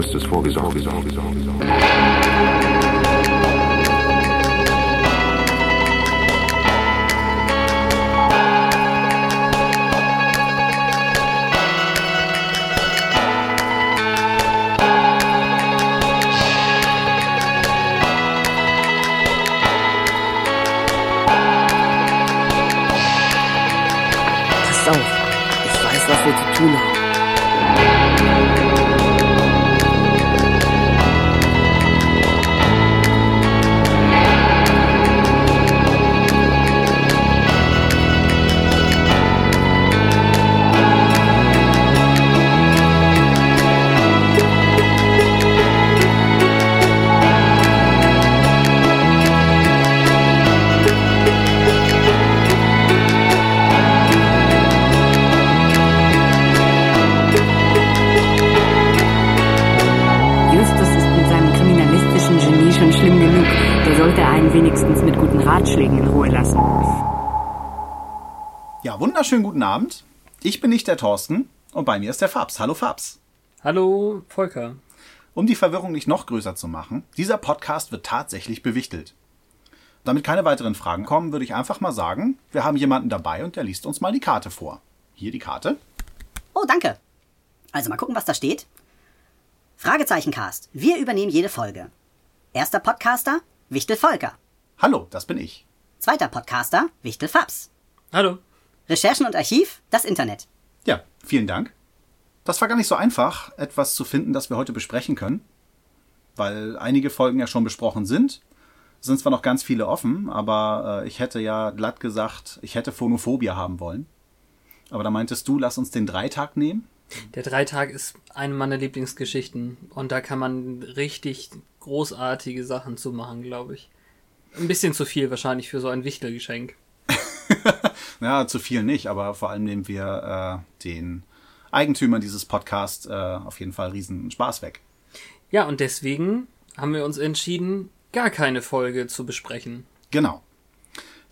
Justus always, always, always, always. Wenigstens mit guten Ratschlägen in Ruhe lassen. Ja, wunderschönen guten Abend. Ich bin nicht der Thorsten und bei mir ist der Fabs. Hallo Fabs. Hallo, Volker. Um die Verwirrung nicht noch größer zu machen, dieser Podcast wird tatsächlich bewichtelt. Damit keine weiteren Fragen kommen, würde ich einfach mal sagen, wir haben jemanden dabei und der liest uns mal die Karte vor. Hier die Karte. Oh, danke. Also mal gucken, was da steht. Fragezechencast. Wir übernehmen jede Folge. Erster Podcaster, Wichtel Volker. Hallo, das bin ich. Zweiter Podcaster, Wichtel Fabs. Hallo. Recherchen und Archiv, das Internet. Ja, vielen Dank. Das war gar nicht so einfach, etwas zu finden, das wir heute besprechen können. Weil einige Folgen ja schon besprochen sind. Es sind zwar noch ganz viele offen, aber äh, ich hätte ja glatt gesagt, ich hätte Phonophobia haben wollen. Aber da meintest du, lass uns den Dreitag nehmen. Der Dreitag ist eine meiner Lieblingsgeschichten und da kann man richtig großartige Sachen zu machen, glaube ich. Ein bisschen zu viel wahrscheinlich für so ein Wichtelgeschenk. Ja, zu viel nicht, aber vor allem nehmen wir äh, den Eigentümern dieses Podcasts äh, auf jeden Fall riesen Spaß weg. Ja, und deswegen haben wir uns entschieden, gar keine Folge zu besprechen. Genau.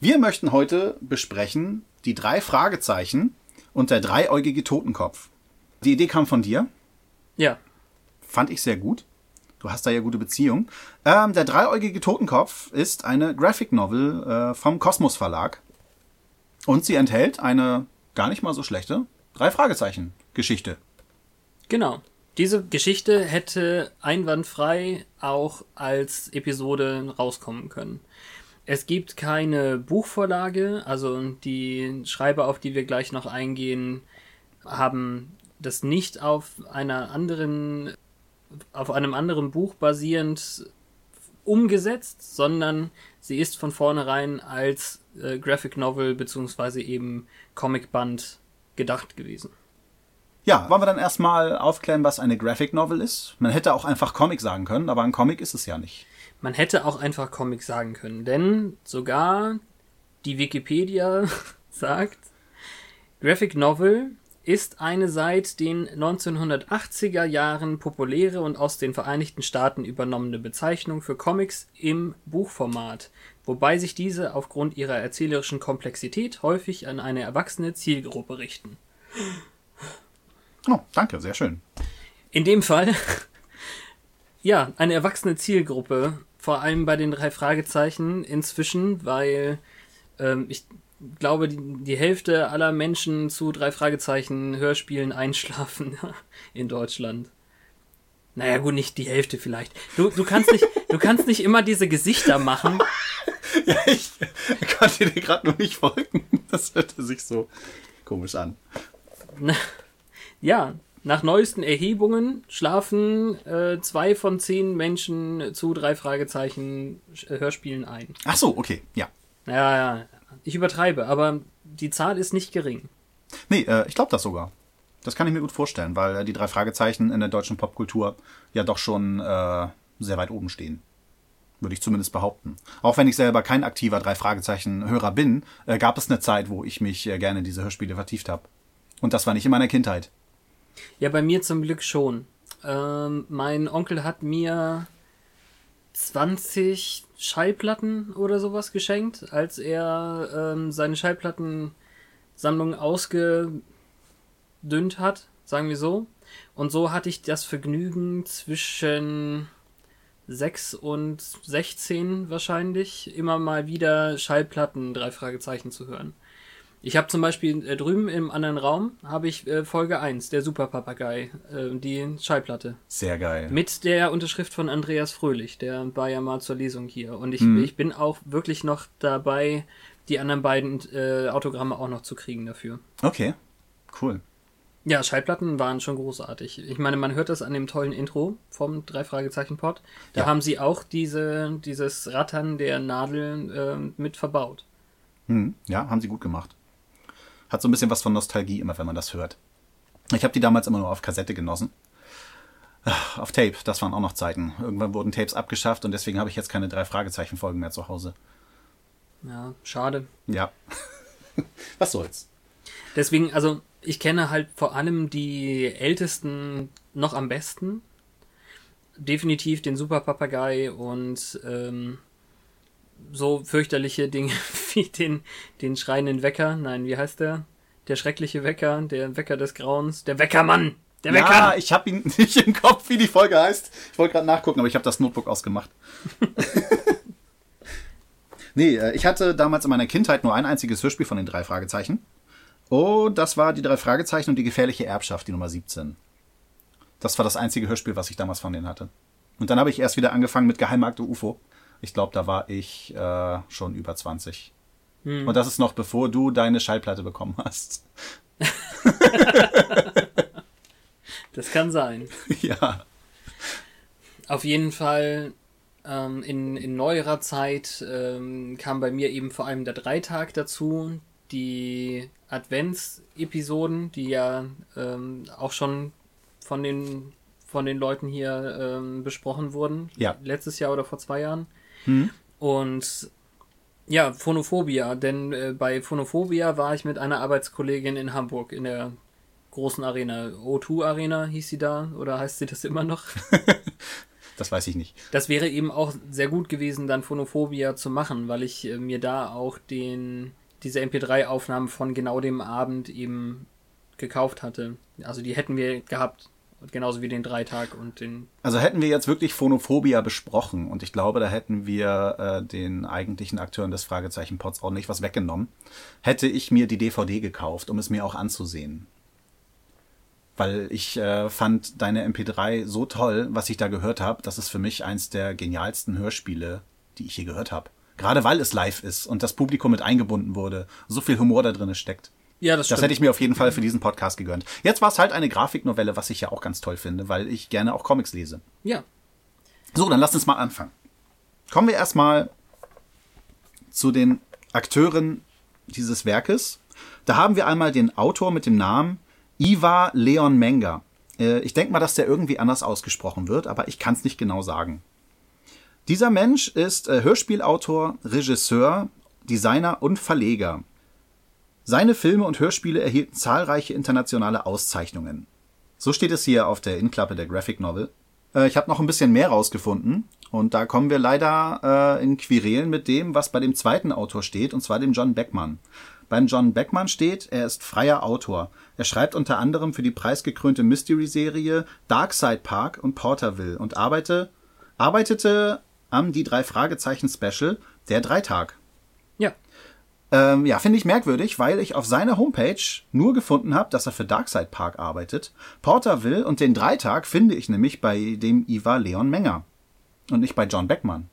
Wir möchten heute besprechen die drei Fragezeichen und der dreieugige Totenkopf. Die Idee kam von dir, Ja, fand ich sehr gut. Du hast da ja gute Beziehung. Ähm, der dreieugige Totenkopf ist eine Graphic Novel äh, vom Kosmos Verlag. Und sie enthält eine gar nicht mal so schlechte drei Fragezeichen Geschichte. genau. Diese Geschichte hätte einwandfrei auch als Episode rauskommen können. Es gibt keine Buchvorlage, also die Schreiber, auf die wir gleich noch eingehen, haben das nicht auf einer anderen, auf einem anderen Buch basierend umgesetzt, sondern sie ist von vornherein als äh, Graphic Novel beziehungsweise eben Comicband gedacht gewesen. Ja, wollen wir dann erstmal aufklären, was eine Graphic Novel ist? Man hätte auch einfach Comic sagen können, aber ein Comic ist es ja nicht. Man hätte auch einfach Comic sagen können, denn sogar die Wikipedia sagt, Graphic Novel ist eine seit den 1980er Jahren populäre und aus den Vereinigten Staaten übernommene Bezeichnung für Comics im Buchformat, wobei sich diese aufgrund ihrer erzählerischen Komplexität häufig an eine erwachsene Zielgruppe richten. Oh, danke, sehr schön. In dem Fall, ja, eine erwachsene Zielgruppe, vor allem bei den drei Fragezeichen inzwischen, weil ähm, ich glaube, die, die Hälfte aller Menschen zu drei Fragezeichen Hörspielen einschlafen in Deutschland. Naja, gut, nicht die Hälfte vielleicht. Du, du kannst nicht, du kannst nicht immer diese Gesichter machen. Ja, ich konnte dir gerade nur nicht folgen. Das hörte sich so komisch an. Ja, nach neuesten Erhebungen schlafen äh, zwei von zehn Menschen zu drei Fragezeichen Hörspielen ein. Ach so, okay, ja. Ja, ja, ich übertreibe, aber die Zahl ist nicht gering. Nee, äh, ich glaube das sogar. Das kann ich mir gut vorstellen, weil äh, die drei Fragezeichen in der deutschen Popkultur ja doch schon äh, sehr weit oben stehen. Würde ich zumindest behaupten. Auch wenn ich selber kein aktiver drei Fragezeichen-Hörer bin, äh, gab es eine Zeit, wo ich mich äh, gerne in diese Hörspiele vertieft habe. Und das war nicht in meiner Kindheit. Ja, bei mir zum Glück schon. Ähm, mein Onkel hat mir 20 Schallplatten oder sowas geschenkt, als er ähm, seine Schallplattensammlung ausgedünnt hat, sagen wir so. Und so hatte ich das Vergnügen zwischen 6 und 16 wahrscheinlich immer mal wieder Schallplatten, drei Fragezeichen zu hören. Ich habe zum Beispiel äh, drüben im anderen Raum habe ich äh, Folge 1, der Superpapagei, äh, die Schallplatte. Sehr geil. Mit der Unterschrift von Andreas Fröhlich, der war ja mal zur Lesung hier. Und ich, Mhm. ich bin auch wirklich noch dabei, die anderen beiden äh, Autogramme auch noch zu kriegen dafür. Okay, cool. Ja, Schallplatten waren schon großartig. Ich meine, man hört das an dem tollen Intro vom drei Fragezeichen Pod. Da Ja. haben sie auch diese, dieses Rattern der Nadel äh, mit verbaut. Hm, ja, haben sie gut gemacht. Hat so ein bisschen was von Nostalgie immer, wenn man das hört. Ich habe die damals immer nur auf Kassette genossen. Ah, Auf Tape, das waren auch noch Zeiten. Irgendwann wurden Tapes abgeschafft und deswegen habe ich jetzt keine drei Fragezeichen-Folgen mehr zu Hause. Ja, schade. Ja. was soll's? Deswegen, also ich kenne halt vor allem die Ältesten noch am besten. Definitiv den Superpapagei und ähm, so fürchterliche Dinge den, den schreienden Wecker. Nein, wie heißt der? Der schreckliche Wecker, der Wecker des Grauens, der Weckermann! Der Wecker! Ja, ich habe ihn nicht im Kopf, wie die Folge heißt. Ich wollte gerade nachgucken, aber ich habe das Notebook ausgemacht. nee, äh, ich hatte damals in meiner Kindheit nur ein einziges Hörspiel von den drei Fragezeichen. Oh, das war die drei Fragezeichen und die gefährliche Erbschaft, die Nummer 17. Das war das einzige Hörspiel, was ich damals von denen hatte. Und dann habe ich erst wieder angefangen mit Geheimakte UFO. Ich glaube, da war ich äh, schon über 20. Und das ist noch bevor du deine Schallplatte bekommen hast. Das kann sein. ja. Auf jeden Fall ähm, in, in neuerer Zeit ähm, kam bei mir eben vor allem der Dreitag dazu. Die Advents-Episoden, die ja ähm, auch schon von den, von den Leuten hier ähm, besprochen wurden. Ja. Letztes Jahr oder vor zwei Jahren. Und ja, Phonophobia, denn äh, bei Phonophobia war ich mit einer Arbeitskollegin in Hamburg in der großen Arena. O2 Arena hieß sie da oder heißt sie das immer noch? Das weiß ich nicht. Das wäre eben auch sehr gut gewesen, dann Phonophobia zu machen, weil ich äh, mir da auch den, diese MP3-Aufnahmen von genau dem Abend eben gekauft hatte. Also die hätten wir gehabt. Genauso wie den Dreitag und den. Also hätten wir jetzt wirklich Phonophobia besprochen und ich glaube, da hätten wir äh, den eigentlichen Akteuren des Fragezeichen-Pods auch nicht was weggenommen, hätte ich mir die DVD gekauft, um es mir auch anzusehen. Weil ich äh, fand deine MP3 so toll, was ich da gehört habe, das ist für mich eins der genialsten Hörspiele, die ich je gehört habe. Gerade weil es live ist und das Publikum mit eingebunden wurde, so viel Humor da drin steckt. Ja, das Das hätte ich mir auf jeden Fall für diesen Podcast gegönnt. Jetzt war es halt eine Grafiknovelle, was ich ja auch ganz toll finde, weil ich gerne auch Comics lese. ja. So, dann lasst uns mal anfangen. Kommen wir erstmal zu den Akteuren dieses Werkes. Da haben wir einmal den Autor mit dem Namen Ivar Leon Menger. Äh, Ich denke mal, dass der irgendwie anders ausgesprochen wird, aber ich kann es nicht genau sagen. Dieser Mensch ist äh, Hörspielautor, Regisseur, Designer und Verleger. Seine Filme und Hörspiele erhielten zahlreiche internationale Auszeichnungen. So steht es hier auf der Innenklappe der Graphic Novel. Äh, ich habe noch ein bisschen mehr rausgefunden und da kommen wir leider äh, in Querelen mit dem, was bei dem zweiten Autor steht, und zwar dem John Beckmann. Beim John Beckmann steht, er ist freier Autor. Er schreibt unter anderem für die preisgekrönte Mystery-Serie Darkside Park und Porterville und arbeite, arbeitete am Die drei Fragezeichen Special Der Dreitag. Ja. Ähm, ja, finde ich merkwürdig, weil ich auf seiner Homepage nur gefunden habe, dass er für Darkside Park arbeitet. Porterville und den Dreitag finde ich nämlich bei dem Ivar Leon Menger und nicht bei John Beckmann.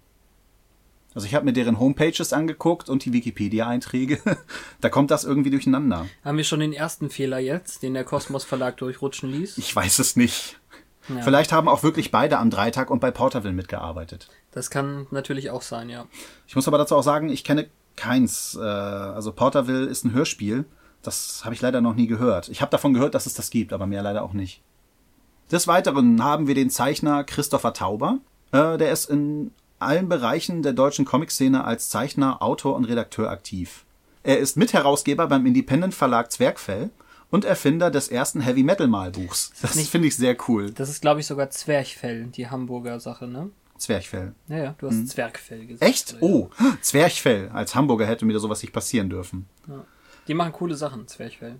Also ich habe mir deren Homepages angeguckt und die Wikipedia-Einträge. da kommt das irgendwie durcheinander. Haben wir schon den ersten Fehler jetzt, den der Kosmos Verlag durchrutschen ließ? Ich weiß es nicht. Ja. Vielleicht haben auch wirklich beide am Dreitag und bei Porterville mitgearbeitet. Das kann natürlich auch sein, ja. Ich muss aber dazu auch sagen, ich kenne keins. Äh, also Porterville ist ein Hörspiel. Das habe ich leider noch nie gehört. Ich habe davon gehört, dass es das gibt, aber mehr leider auch nicht. Des Weiteren haben wir den Zeichner Christopher Tauber. Äh, der ist in allen Bereichen der deutschen Comic-Szene als Zeichner, Autor und Redakteur aktiv. Er ist Mitherausgeber beim Independent Verlag Zwergfell und Erfinder des ersten Heavy Metal Malbuchs. Das nicht- finde ich sehr cool. Das ist, glaube ich, sogar Zwerchfell, die Hamburger Sache, ne? Zwergfell. Ja, ja, du hast Zwergfell gesagt. Hm. Echt? Ja. Oh, Zwerchfell. Als Hamburger hätte mir sowas nicht passieren dürfen. Die machen coole Sachen, Zwerchfell.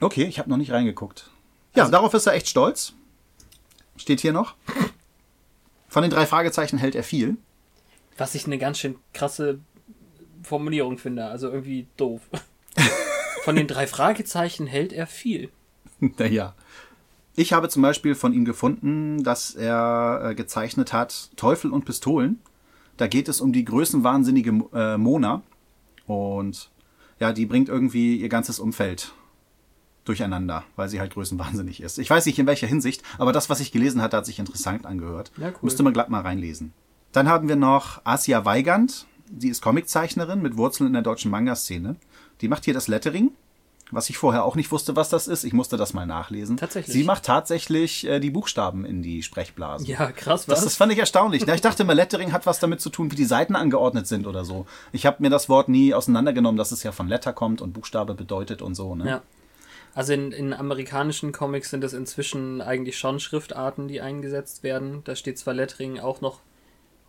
Okay, ich habe noch nicht reingeguckt. Ja, darauf ist er echt stolz. Steht hier noch. Von den drei Fragezeichen hält er viel. Was ich eine ganz schön krasse Formulierung finde. Also irgendwie doof. Von den drei Fragezeichen hält er viel. Naja. Ich habe zum Beispiel von ihm gefunden, dass er äh, gezeichnet hat Teufel und Pistolen. Da geht es um die größenwahnsinnige äh, Mona. Und ja, die bringt irgendwie ihr ganzes Umfeld durcheinander, weil sie halt größenwahnsinnig ist. Ich weiß nicht in welcher Hinsicht, aber das, was ich gelesen hatte, hat sich interessant angehört. Ja, cool. Müsste man glatt mal reinlesen. Dann haben wir noch Asia Weigand. Sie ist Comiczeichnerin mit Wurzeln in der deutschen Manga-Szene. Die macht hier das Lettering, was ich vorher auch nicht wusste, was das ist. Ich musste das mal nachlesen. Tatsächlich. Sie macht tatsächlich äh, die Buchstaben in die Sprechblasen. Ja, krass, was? Das, das fand ich erstaunlich. Ich dachte immer, Lettering hat was damit zu tun, wie die Seiten angeordnet sind oder so. Ich habe mir das Wort nie auseinandergenommen, dass es ja von Letter kommt und Buchstabe bedeutet und so. Ne? Ja. Also in, in amerikanischen Comics sind es inzwischen eigentlich schon Schriftarten, die eingesetzt werden. Da steht zwar Lettering auch noch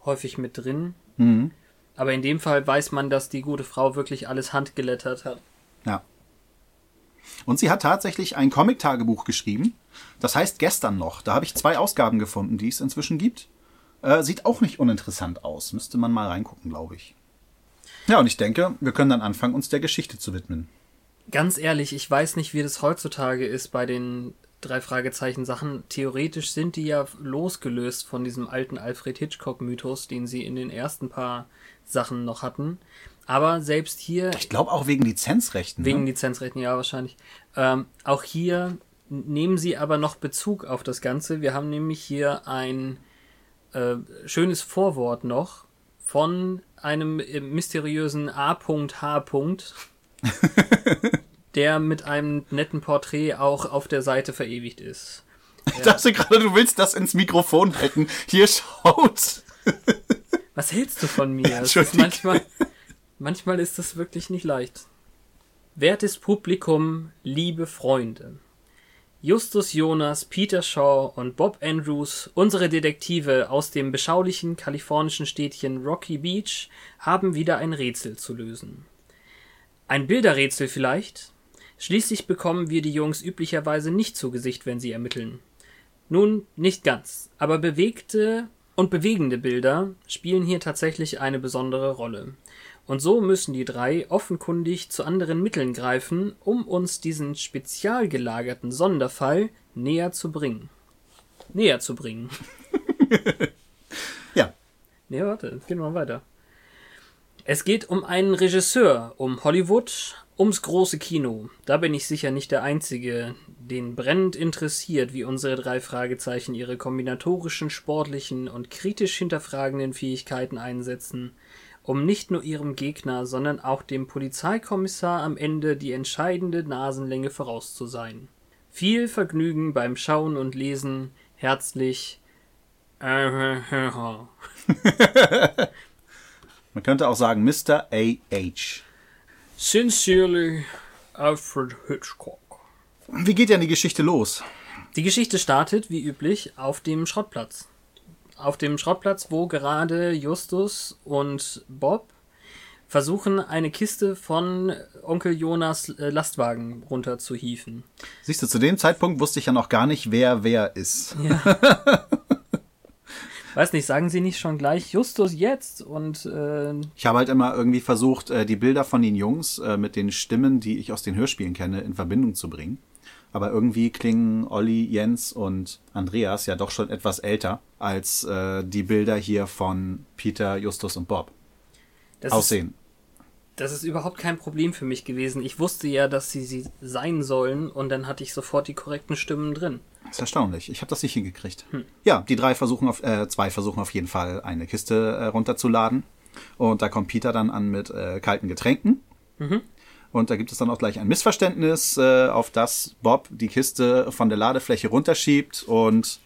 häufig mit drin, Mhm. aber in dem Fall weiß man, dass die gute Frau wirklich alles handgelettert hat. Ja. Und sie hat tatsächlich ein Comic-Tagebuch geschrieben. Das heißt gestern noch. Da habe ich zwei Ausgaben gefunden, die es inzwischen gibt. Äh, sieht auch nicht uninteressant aus. Müsste man mal reingucken, glaube ich. Ja, und ich denke, wir können dann anfangen, uns der Geschichte zu widmen. Ganz ehrlich, ich weiß nicht, wie das heutzutage ist bei den drei Fragezeichen Sachen. Theoretisch sind die ja losgelöst von diesem alten Alfred Hitchcock Mythos, den sie in den ersten paar Sachen noch hatten. Aber selbst hier Ich glaube auch wegen Lizenzrechten. Wegen ne? Lizenzrechten, ja, wahrscheinlich. Ähm, auch hier nehmen sie aber noch Bezug auf das Ganze. Wir haben nämlich hier ein äh, schönes Vorwort noch von einem äh, mysteriösen A.H. der mit einem netten Porträt auch auf der Seite verewigt ist. Ich dachte gerade, du willst das ins Mikrofon halten. Hier schaut. Was hältst du von mir? Es ist manchmal, manchmal ist das wirklich nicht leicht. Wertes Publikum, liebe Freunde. Justus Jonas, Peter Shaw und Bob Andrews, unsere Detektive aus dem beschaulichen kalifornischen Städtchen Rocky Beach, haben wieder ein Rätsel zu lösen. Ein Bilderrätsel vielleicht? Schließlich bekommen wir die Jungs üblicherweise nicht zu Gesicht, wenn sie ermitteln. Nun, nicht ganz, aber bewegte und bewegende Bilder spielen hier tatsächlich eine besondere Rolle. Und so müssen die drei offenkundig zu anderen Mitteln greifen, um uns diesen spezial gelagerten Sonderfall näher zu bringen. Näher zu bringen. Ja. Nee, warte, gehen wir mal weiter. Es geht um einen Regisseur, um Hollywood, ums große Kino. Da bin ich sicher nicht der Einzige, den brennend interessiert, wie unsere drei Fragezeichen ihre kombinatorischen, sportlichen und kritisch hinterfragenden Fähigkeiten einsetzen, um nicht nur ihrem Gegner, sondern auch dem Polizeikommissar am Ende die entscheidende Nasenlänge voraus zu sein. Viel Vergnügen beim Schauen und Lesen. Herzlich. Man könnte auch sagen Mr. A.H. Sincerely, Alfred Hitchcock. Wie geht denn die Geschichte los? Die Geschichte startet, wie üblich, auf dem Schrottplatz. Auf dem Schrottplatz, wo gerade Justus und Bob versuchen, eine Kiste von Onkel Jonas äh, Lastwagen runterzuhieven. Siehst du, zu dem Zeitpunkt wusste ich ja noch gar nicht, wer wer ist. Weiß nicht, sagen Sie nicht schon gleich Justus jetzt? Und äh, Ich habe halt immer irgendwie versucht, äh, die Bilder von den Jungs äh, mit den Stimmen, die ich aus den Hörspielen kenne, in Verbindung zu bringen. Aber irgendwie klingen Olli, Jens und Andreas ja doch schon etwas älter als äh, die Bilder hier von Peter, Justus und Bob das aussehen. Ist, das ist überhaupt kein Problem für mich gewesen. Ich wusste ja, dass sie sie sein sollen und dann hatte ich sofort die korrekten Stimmen drin. Das ist erstaunlich. Ich habe das nicht hingekriegt. Ja, die drei versuchen auf, äh, zwei versuchen auf jeden Fall eine Kiste äh, runterzuladen. Und da kommt Peter dann an mit äh, kalten Getränken. Und da gibt es dann auch gleich ein Missverständnis, äh, auf das Bob die Kiste von der Ladefläche runterschiebt und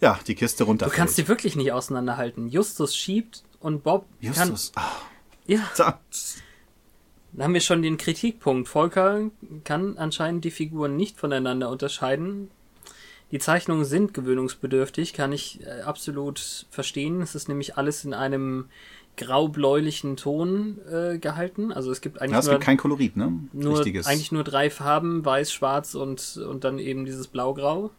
ja, die Kiste Du runterfällt. kannst die wirklich nicht auseinanderhalten. Justus schiebt und Bob Justus. Ah, kann. Ja, da, da haben wir schon den Kritikpunkt. Volker kann anscheinend die Figuren nicht voneinander unterscheiden. Die Zeichnungen sind gewöhnungsbedürftig, kann ich äh, absolut verstehen. Es ist nämlich alles in einem grau-bläulichen Ton äh, gehalten. Also es gibt eigentlich Ja, es nur, gibt kein Kolorit, ne? nur Richtiges. eigentlich nur drei Farben, weiß, schwarz und, und dann eben dieses blau-grau.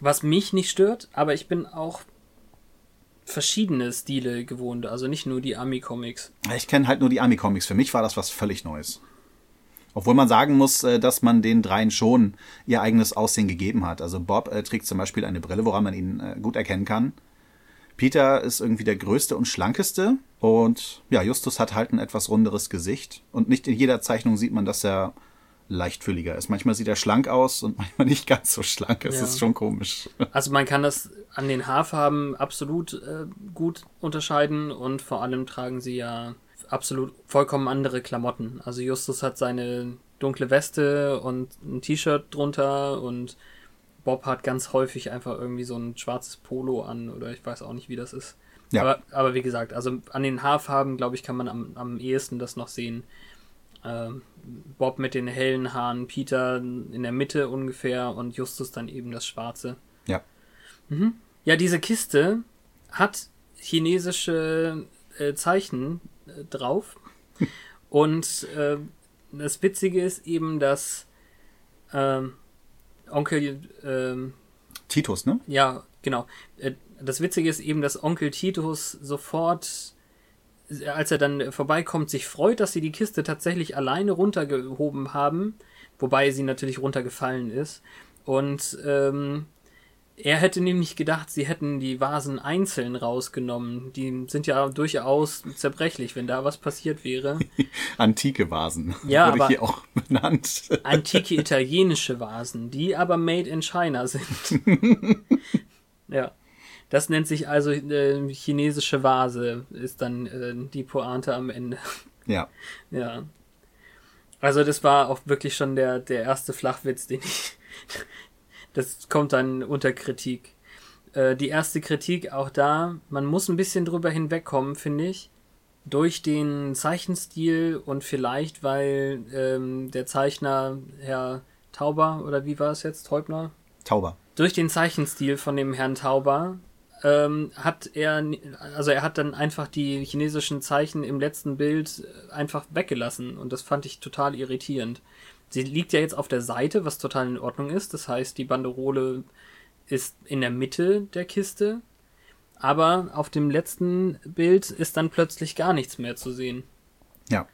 Was mich nicht stört, aber ich bin auch verschiedene Stile gewohnt, also nicht nur die Ami-Comics. Ich kenne halt nur die Ami-Comics. Für mich war das was völlig Neues. Obwohl man sagen muss, äh, dass man den dreien schon ihr eigenes Aussehen gegeben hat. Also Bob äh, trägt zum Beispiel eine Brille, woran man ihn äh, gut erkennen kann. Peter ist irgendwie der größte und schlankeste. Und ja, Justus hat halt ein etwas runderes Gesicht. Und nicht in jeder Zeichnung sieht man, dass er leichtfühliger ist. Manchmal sieht er schlank aus und manchmal nicht ganz so schlank. Es Ja. ist schon komisch. Also man kann das an den Haarfarben absolut äh, gut unterscheiden und vor allem tragen sie ja absolut vollkommen andere Klamotten. Also Justus hat seine dunkle Weste und ein T-Shirt drunter und Bob hat ganz häufig einfach irgendwie so ein schwarzes Polo an oder ich weiß auch nicht, wie das ist. Ja. Aber, aber wie gesagt, also an den Haarfarben, glaube ich, kann man am, am ehesten das noch sehen. Ähm, Bob mit den hellen Haaren, Peter in der Mitte ungefähr und Justus dann eben das Schwarze. Ja. Ja, diese Kiste hat chinesische äh, Zeichen äh, drauf. Und äh, das Witzige ist eben, dass ähm, Onkel, ähm, Titus, ne? ja, genau. Äh, das Witzige ist eben, dass Onkel Titus sofort, als er dann vorbeikommt, sich freut, dass sie die Kiste tatsächlich alleine runtergehoben haben, wobei sie natürlich runtergefallen ist. Und ähm, er hätte nämlich gedacht, sie hätten die Vasen einzeln rausgenommen. Die sind ja durchaus zerbrechlich, wenn da was passiert wäre. Antike Vasen. Ja, Wurde aber- hier auch benannt. antike italienische Vasen, die aber made in China sind. ja. Das nennt sich also äh, chinesische Vase, ist dann äh, die Pointe am Ende. ja. ja. Also das war auch wirklich schon der, der erste Flachwitz, den ich. Das kommt dann unter Kritik. Äh, die erste Kritik auch da, man muss ein bisschen drüber hinwegkommen, finde ich. Durch den Zeichenstil und vielleicht, weil ähm, der Zeichner, Herr Tauber, oder wie war es jetzt, Teubner? Tauber. durch den Zeichenstil von dem Herrn Tauber ähm, hat er, also er hat dann einfach die chinesischen Zeichen im letzten Bild einfach weggelassen und das fand ich total irritierend. Sie liegt ja jetzt auf der Seite, was total in Ordnung ist. Das heißt, die Banderole ist in der Mitte der Kiste, aber auf dem letzten Bild ist dann plötzlich gar nichts mehr zu sehen. Ja.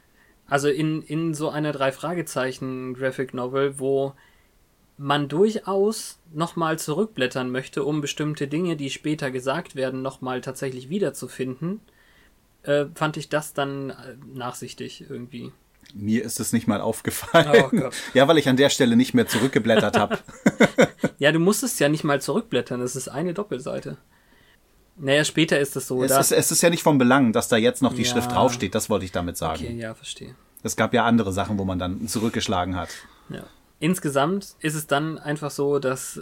Also in, in so einer Drei-Fragezeichen-Graphic Novel, wo man durchaus nochmal zurückblättern möchte, um bestimmte Dinge, die später gesagt werden, nochmal tatsächlich wiederzufinden, äh, fand ich das dann äh, nachsichtig irgendwie. Mir ist es nicht mal aufgefallen. Oh. Ja, weil ich an der Stelle nicht mehr zurückgeblättert habe. Ja, du musstest ja nicht mal zurückblättern, das ist eine Doppelseite. Naja, später ist es so. es, ist, es ist ja nicht von Belang, dass da jetzt noch die Ja. Schrift draufsteht. Das wollte ich damit sagen. okay, ja, verstehe. Es gab ja andere Sachen, wo man dann zurückgeschlagen hat. Ja. Insgesamt ist es dann einfach so, dass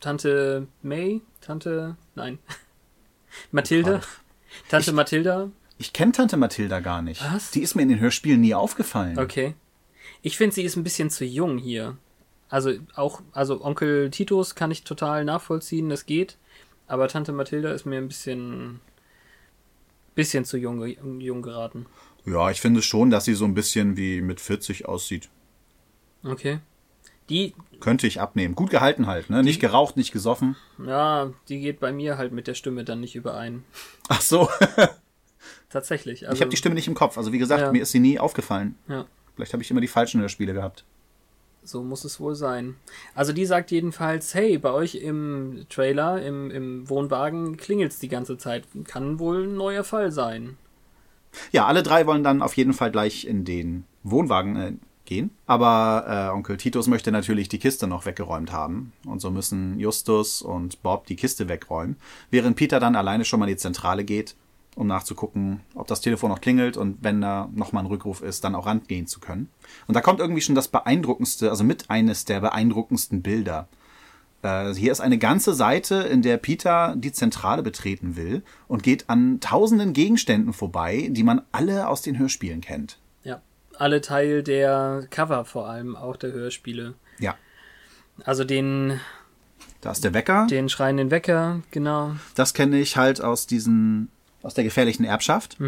Tante May, Tante, nein, Mathilda, Tante Mathilda, Ich kenne Tante Mathilda gar nicht. Was? Die ist mir in den Hörspielen nie aufgefallen. okay. Ich finde, sie ist ein bisschen zu jung hier. Also auch, also Onkel Titus kann ich total nachvollziehen, das geht. Aber Tante Mathilda ist mir ein bisschen, bisschen zu jung, jung geraten. Ja, ich finde schon, dass sie so ein bisschen wie mit 40 aussieht. Okay. Die, Könnte ich abnehmen. Gut gehalten halt, ne? Nicht geraucht, nicht gesoffen. ja, die geht bei mir halt mit der Stimme dann nicht überein. Ach so. Tatsächlich. Also, ich habe die Stimme nicht im Kopf. Also wie gesagt, Ja. mir ist sie nie aufgefallen. Ja. Vielleicht habe ich immer die falschen Hörspiele gehabt. So muss es wohl sein. Also die sagt jedenfalls, hey, bei euch im Trailer, im, im Wohnwagen klingelt's die ganze Zeit. Kann wohl ein neuer Fall sein. Ja, alle drei wollen dann auf jeden Fall gleich in den Wohnwagen äh, gehen. Aber äh, Onkel Titus möchte natürlich die Kiste noch weggeräumt haben. Und so müssen Justus und Bob die Kiste wegräumen. Während Peter dann alleine schon mal in die Zentrale geht, um nachzugucken, ob das Telefon noch klingelt und wenn da nochmal ein Rückruf ist, dann auch rangehen zu können. Und da kommt irgendwie schon das beeindruckendste, also mit eines der beeindruckendsten Bilder. Äh, hier ist eine ganze Seite, in der Peter die Zentrale betreten will und geht an tausenden Gegenständen vorbei, die man alle aus den Hörspielen kennt. Ja. Alle Teil der Cover vor allem, auch der Hörspiele. Ja. Also den, Da ist der Wecker. den schreienden Wecker, genau. Das kenne ich halt aus diesen aus der gefährlichen Erbschaft.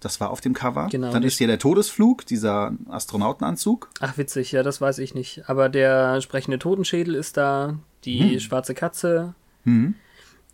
Das war auf dem Cover. Mhm. Genau, Dann ist hier der Todesflug, dieser Astronautenanzug. Ach, witzig, ja, das weiß ich nicht. Aber der sprechende Totenschädel ist da, die Hm. schwarze Katze.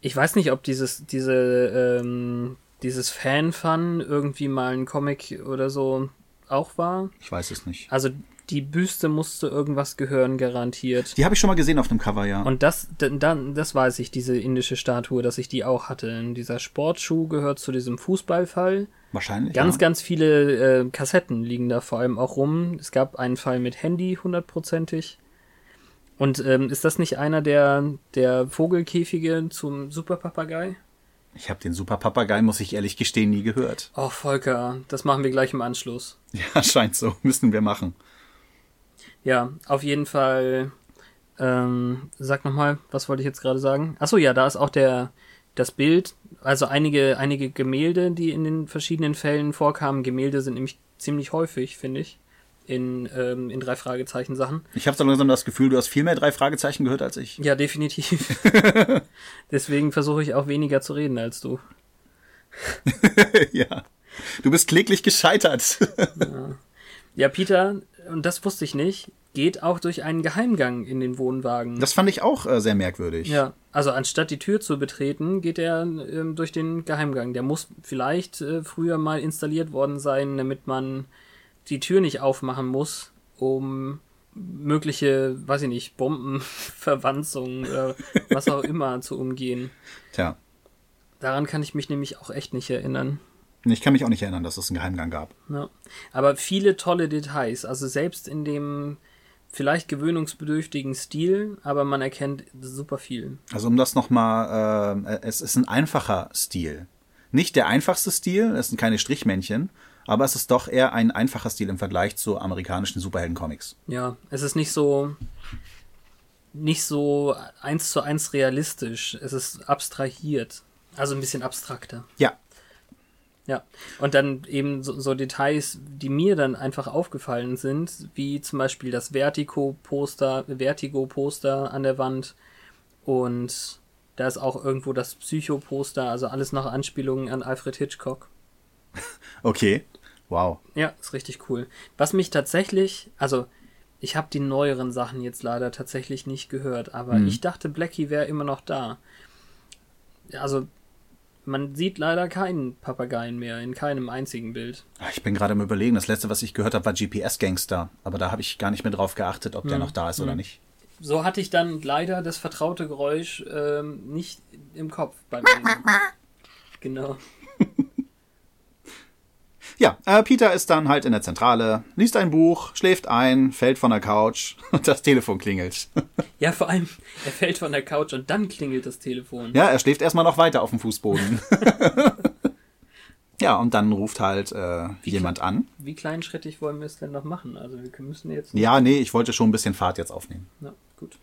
Ich weiß nicht, ob dieses, diese, ähm, dieses Fan-Fun irgendwie mal ein Comic oder so auch war. Ich weiß es nicht. Also die Büste musste irgendwas gehören, garantiert. Die habe ich schon mal gesehen auf dem Cover, ja. Und das, dann, das weiß ich, diese indische Statue, dass ich die auch hatte. Und dieser Sportschuh gehört zu diesem Fußballfall. Wahrscheinlich. Ganz, ja. ganz viele äh, Kassetten liegen da vor allem auch rum. Es gab einen Fall mit Handy, hundertprozentig. Und ähm, ist das nicht einer der, der Vogelkäfige zum Superpapagei? Ich habe den Super Papagei, muss ich ehrlich gestehen, nie gehört. Oh, Volker, das machen wir gleich im Anschluss. Ja, scheint so. Müssen wir machen. Ja, auf jeden Fall. Ähm, sag nochmal, was wollte ich jetzt gerade sagen? Achso, ja, da ist auch der das Bild, also einige, einige Gemälde, die in den verschiedenen Fällen vorkamen. Gemälde sind nämlich ziemlich häufig, finde ich, in, ähm, in drei Fragezeichen Sachen. Ich habe so langsam das Gefühl, du hast viel mehr drei Fragezeichen gehört als ich. Ja, definitiv. Deswegen versuche ich auch weniger zu reden als du. ja. Du bist kläglich gescheitert. Ja, Peter, und das wusste ich nicht, geht auch durch einen Geheimgang in den Wohnwagen. Das fand ich auch äh, sehr merkwürdig. Ja, also anstatt die Tür zu betreten, geht er ähm, durch den Geheimgang. Der muss vielleicht äh, früher mal installiert worden sein, damit man die Tür nicht aufmachen muss, um mögliche, weiß ich nicht, Bombenverwanzungen oder was auch immer zu umgehen. Tja. Daran kann ich mich nämlich auch echt nicht erinnern. Ich kann mich auch nicht erinnern, dass es einen Geheimgang gab. Ja. Aber viele tolle Details, also selbst in dem vielleicht gewöhnungsbedürftigen Stil, aber man erkennt super viel. Also um das nochmal, äh, es ist ein einfacher Stil. Nicht der einfachste Stil, es sind keine Strichmännchen, aber es ist doch eher ein einfacher Stil im Vergleich zu amerikanischen Superhelden-Comics. Ja, es ist nicht so nicht so eins zu eins realistisch. Es ist abstrahiert. Also ein bisschen abstrakter. Ja, Ja. Und dann eben so, so Details, die mir dann einfach aufgefallen sind, wie zum Beispiel das Vertigo-Poster, Vertigo-Poster an der Wand und da ist auch irgendwo das Psycho-Poster, also alles noch Anspielungen an Alfred Hitchcock. okay. Wow. Ja, ist richtig cool. Was mich tatsächlich, also ich habe die neueren Sachen jetzt leider tatsächlich nicht gehört, aber ich dachte, Blackie wäre immer noch da. Also man sieht leider keinen Papageien mehr in keinem einzigen Bild. Ah, Ich bin gerade im Überlegen, das letzte, was ich gehört habe, war GPS-Gangster. Aber da habe ich gar nicht mehr drauf geachtet, ob der noch da ist oder nicht. So hatte ich dann leider das vertraute Geräusch ähm, nicht im Kopf beim. Genau. Ja, äh, Peter ist dann halt in der Zentrale, liest ein Buch, schläft ein, fällt von der Couch und das Telefon klingelt. Ja, vor allem, er fällt von der Couch und dann klingelt das Telefon. Ja, er schläft erstmal noch weiter auf dem Fußboden. ja, und dann ruft halt äh, jemand an. Wie kleinschrittig wollen wir es denn noch machen? Also wir müssen jetzt. Ja, nee, ich wollte schon ein bisschen Fahrt jetzt aufnehmen. Ja, gut.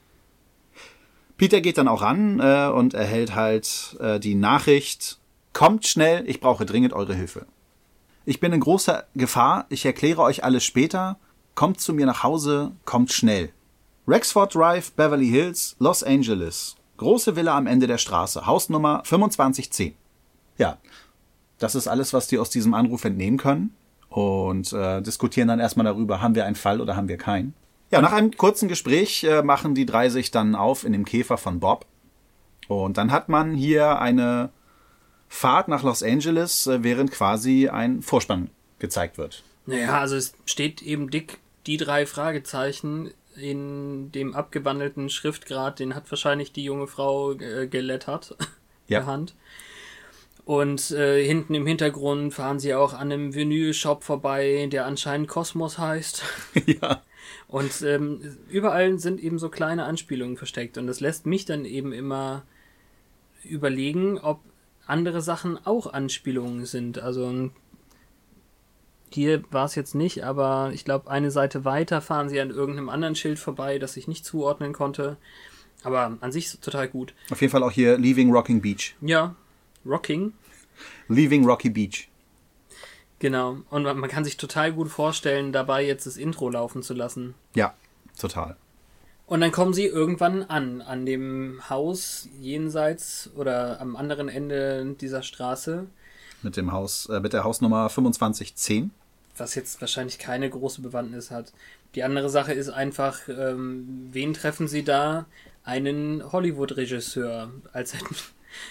Peter geht dann auch ran äh, und erhält halt äh, die Nachricht, kommt schnell, ich brauche dringend eure Hilfe. Ich bin in großer Gefahr, ich erkläre euch alles später, kommt zu mir nach Hause, kommt schnell. Rexford Drive, Beverly Hills, Los Angeles. Große Villa am Ende der Straße, Hausnummer 2510. Ja, das ist alles, was die aus diesem Anruf entnehmen können und äh, diskutieren dann erstmal darüber, haben wir einen Fall oder haben wir keinen. Ja, nach einem kurzen Gespräch äh, machen die drei sich dann auf in dem Käfer von Bob. Und dann hat man hier eine Fahrt nach Los Angeles, äh, während quasi ein Vorspann gezeigt wird. Naja, also es steht eben dick die drei Fragezeichen in dem abgewandelten Schriftgrad, den hat wahrscheinlich die junge Frau äh, gelettert Ja. per Hand. Und äh, hinten im Hintergrund fahren sie auch an einem Vinyl-Shop vorbei, der anscheinend Kosmos heißt. ja. Und ähm, überall sind eben so kleine Anspielungen versteckt. Und das lässt mich dann eben immer überlegen, ob andere Sachen auch Anspielungen sind. Also hier war es jetzt nicht, aber ich glaube, eine Seite weiter fahren sie an irgendeinem anderen Schild vorbei, das ich nicht zuordnen konnte. Aber an sich total gut. Auf jeden Fall auch hier Leaving Rocking Beach. Ja, Rocking. Leaving Rocky Beach. Genau. Und man man kann sich total gut vorstellen, dabei jetzt das Intro laufen zu lassen. Ja, total. Und dann kommen sie irgendwann an, an dem Haus jenseits oder am anderen Ende dieser Straße. mit dem Haus, äh, mit der Hausnummer 2510. was jetzt wahrscheinlich keine große Bewandtnis hat. Die andere Sache ist einfach, ähm, wen treffen sie da? Einen Hollywood-Regisseur. Als hätten,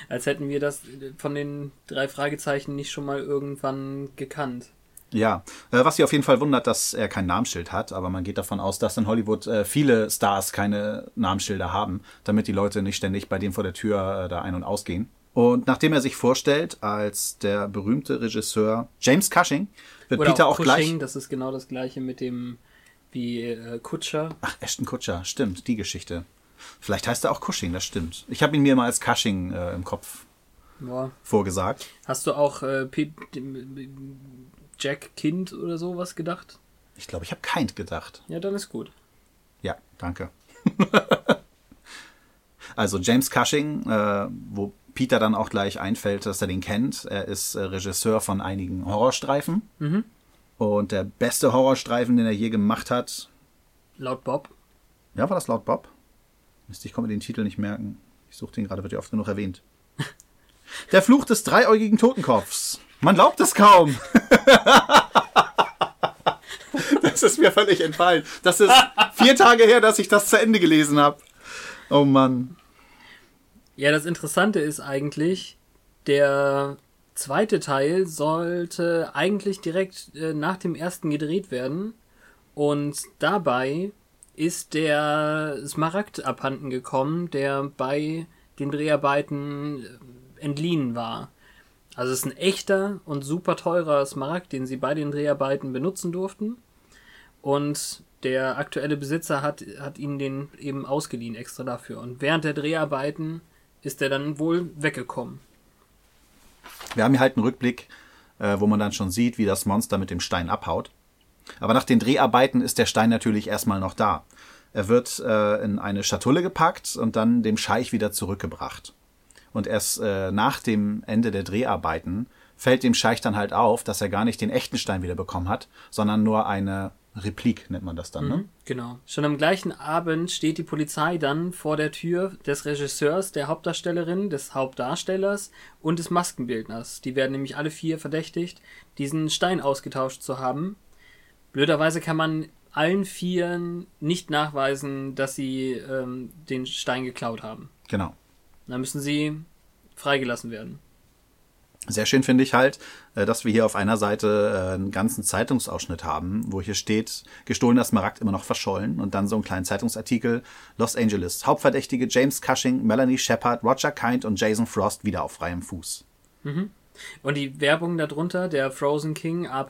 als hätten wir das von den drei Fragezeichen nicht schon mal irgendwann gekannt. Ja, äh, was sie auf jeden Fall wundert, dass er kein Namensschild hat, aber man geht davon aus, dass in Hollywood äh, viele Stars keine Namensschilder haben, damit die Leute nicht ständig bei dem vor der Tür äh, da ein- und ausgehen. Und nachdem er sich vorstellt als der berühmte Regisseur James Cushing, wird Oder Peter auch, Cushing, gleich. das ist genau das gleiche mit dem wie Kutscher. Ach, Ashton Kutscher, stimmt, die Geschichte. Vielleicht heißt er auch Cushing, das stimmt. Ich habe ihn mir mal als Cushing äh, im Kopf Boah. vorgesagt. Hast du auch äh, Jack Kind oder sowas gedacht? Ich glaube, ich habe Kind gedacht. Ja, dann ist gut. Ja, danke. also James Cushing, äh, wo Peter dann auch gleich einfällt, dass er den kennt. Er ist äh, Regisseur von einigen Horrorstreifen. Und der beste Horrorstreifen, den er je gemacht hat, Laut Bob. ja, war das laut Bob? Mist, ich komme mir den Titel nicht merken. Ich suche den gerade, wird ja oft genug erwähnt. Der Fluch des dreiäugigen Totenkopfs. Man glaubt es kaum. Das ist mir völlig entfallen. Das ist vier Tage her, dass ich das zu Ende gelesen habe. Oh Mann. Ja, das Interessante ist eigentlich, der zweite Teil sollte eigentlich direkt äh, nach dem ersten gedreht werden. Und dabei ist der Smaragd abhanden gekommen, der bei den Dreharbeiten äh, entliehen war. Also es ist ein echter und super teurer Smaragd, den sie bei den Dreharbeiten benutzen durften. Und der aktuelle Besitzer hat, hat ihnen den eben ausgeliehen extra dafür. Und während der Dreharbeiten ist der dann wohl weggekommen. Wir haben hier halt einen Rückblick, äh, wo man dann schon sieht, wie das Monster mit dem Stein abhaut. Aber nach den Dreharbeiten ist der Stein natürlich erstmal noch da. Er wird äh, in eine Schatulle gepackt und dann dem Scheich wieder zurückgebracht. Und erst äh, nach dem Ende der Dreharbeiten fällt dem Scheich dann halt auf, dass er gar nicht den echten Stein wieder bekommen hat, sondern nur eine Replik, nennt man das dann, ne? Genau. Schon am gleichen Abend steht die Polizei dann vor der Tür des Regisseurs, der Hauptdarstellerin, des Hauptdarstellers und des Maskenbildners. Die werden nämlich alle vier verdächtigt, diesen Stein ausgetauscht zu haben. Blöderweise kann man allen Vieren nicht nachweisen, dass sie ähm, den Stein geklaut haben. Genau. Dann müssen sie freigelassen werden. Sehr schön finde ich halt, äh, dass wir hier auf einer Seite äh, einen ganzen Zeitungsausschnitt haben, wo hier steht, gestohlener Smaragd immer noch verschollen und dann so einen kleinen Zeitungsartikel, Los Angeles, Hauptverdächtige James Cushing, Melanie Shepard, Roger Kind und Jason Frost wieder auf freiem Fuß. Und die Werbung darunter, der Frozen King A+,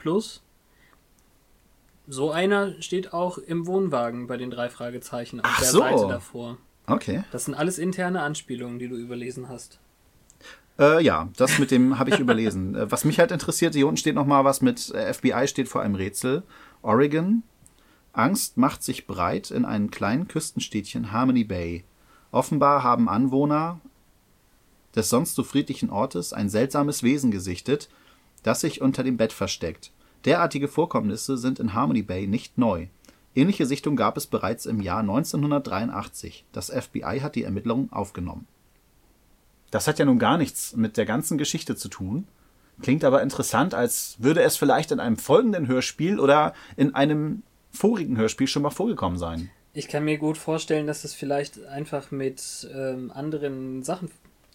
so einer steht auch im Wohnwagen bei den drei Fragezeichen auf Ach der so. Seite davor. Okay. Das sind alles interne Anspielungen, die du überlesen hast. Äh, ja, das mit dem habe ich überlesen. Äh, Was mich halt interessiert, hier unten steht noch mal was mit äh, FBI steht vor einem Rätsel. Oregon. Angst macht sich breit in einem kleinen Küstenstädtchen Harmony Bay. Offenbar haben Anwohner des sonst so friedlichen Ortes ein seltsames Wesen gesichtet, das sich unter dem Bett versteckt. Derartige Vorkommnisse sind in Harmony Bay nicht neu. Ähnliche Sichtungen gab es bereits im Jahr 1983. Das FBI hat die Ermittlungen aufgenommen. Das hat ja nun gar nichts mit der ganzen Geschichte zu tun. Klingt aber interessant, als würde es vielleicht in einem folgenden Hörspiel oder in einem vorigen Hörspiel schon mal vorgekommen sein. Ich kann mir gut vorstellen, dass das vielleicht einfach mit ähm, anderen Sachen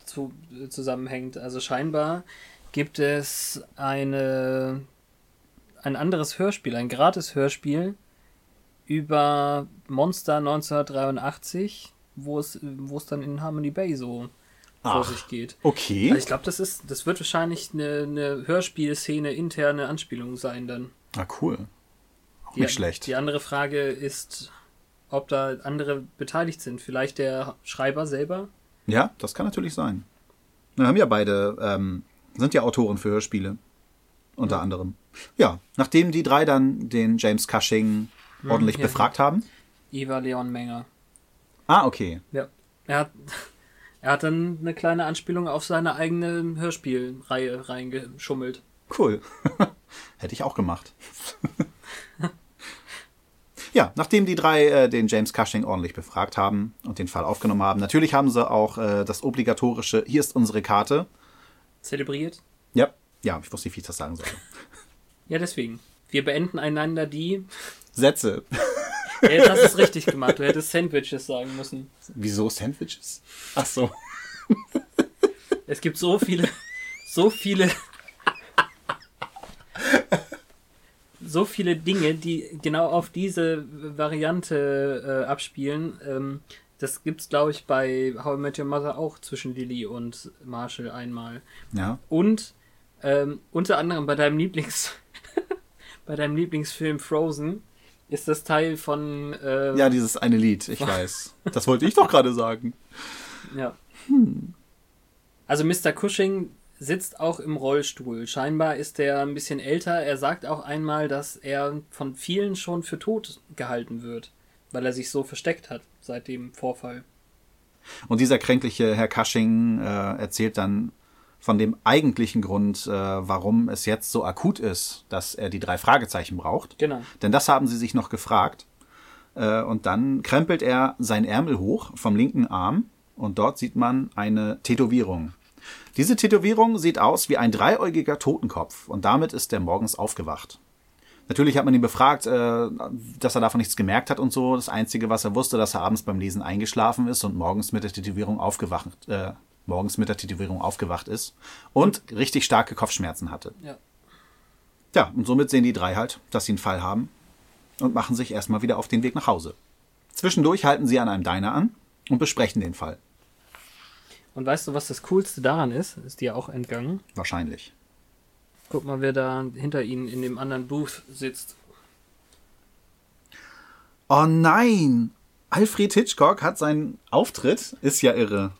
zu, äh, zusammenhängt. Also scheinbar gibt es eine, ein anderes Hörspiel, ein gratis Hörspiel über Monster 1983, wo es, wo es dann in Harmony Bay so vor Ach. sich geht. Okay. Also ich glaube, das ist, das wird wahrscheinlich eine, eine Hörspielszene, interne Anspielung sein dann. Ah, cool. Auch Die, nicht schlecht. Die andere Frage ist, ob da andere beteiligt sind. Vielleicht der Schreiber selber? Ja, das kann natürlich sein. Wir haben ja beide, ähm, sind ja Autoren für Hörspiele. Unter anderem. Ja, nachdem die drei dann den James Cushing ordentlich ja. befragt haben. Iva Leon Menger. Ah, okay. Ja. Er hat, er hat dann eine kleine Anspielung auf seine eigene Hörspielreihe reingeschummelt. Cool. Hätte ich auch gemacht. ja, nachdem die drei äh, den James Cushing ordentlich befragt haben und den Fall aufgenommen haben, natürlich haben sie auch äh, das obligatorische, hier ist unsere Karte. Zelebriert? Ja, Ja, ich wusste nicht, wie ich das sagen soll. Ja, deswegen. Wir beenden einander die. Sätze. Ja, jetzt hast du es richtig gemacht. Du hättest Sandwiches sagen müssen. Wieso Sandwiches? Ach so. Es gibt so viele, so viele, so viele Dinge, die genau auf diese Variante äh, abspielen. Ähm, das gibt's, glaube ich, bei How I Met Your Mother auch zwischen Lily und Marshall einmal. Ja. Und ähm, unter anderem bei deinem Lieblings, bei deinem Lieblingsfilm Frozen ist das Teil von äh, Ja, dieses eine Lied, ich weiß. Das wollte ich doch gerade sagen. Ja. Also Mr. Cushing sitzt auch im Rollstuhl. Scheinbar ist er ein bisschen älter. Er sagt auch einmal, dass er von vielen schon für tot gehalten wird, weil er sich so versteckt hat seit dem Vorfall. Und dieser kränkliche Herr Cushing äh, erzählt dann von dem eigentlichen Grund, äh, warum es jetzt so akut ist, dass er die drei Fragezeichen braucht. Genau. Denn das haben sie sich noch gefragt. Äh, und dann krempelt er sein Ärmel hoch vom linken Arm und dort sieht man eine Tätowierung. Diese Tätowierung sieht aus wie ein dreiäugiger Totenkopf und damit ist er morgens aufgewacht. Natürlich hat man ihn befragt, äh, dass er davon nichts gemerkt hat und so. Das Einzige, was er wusste, dass er abends beim Lesen eingeschlafen ist und morgens mit der Tätowierung aufgewacht, äh, morgens mit der Tätowierung aufgewacht ist und richtig starke Kopfschmerzen hatte. Ja. Ja, und somit sehen die drei halt, dass sie einen Fall haben und machen sich erstmal wieder auf den Weg nach Hause. Zwischendurch halten sie an einem Diner an und besprechen den Fall. Und weißt du, was das Coolste daran ist? Ist dir auch entgangen. Wahrscheinlich. Guck mal, wer da hinter ihnen in dem anderen Booth sitzt. Oh nein! Alfred Hitchcock hat seinen Auftritt. Ist ja irre.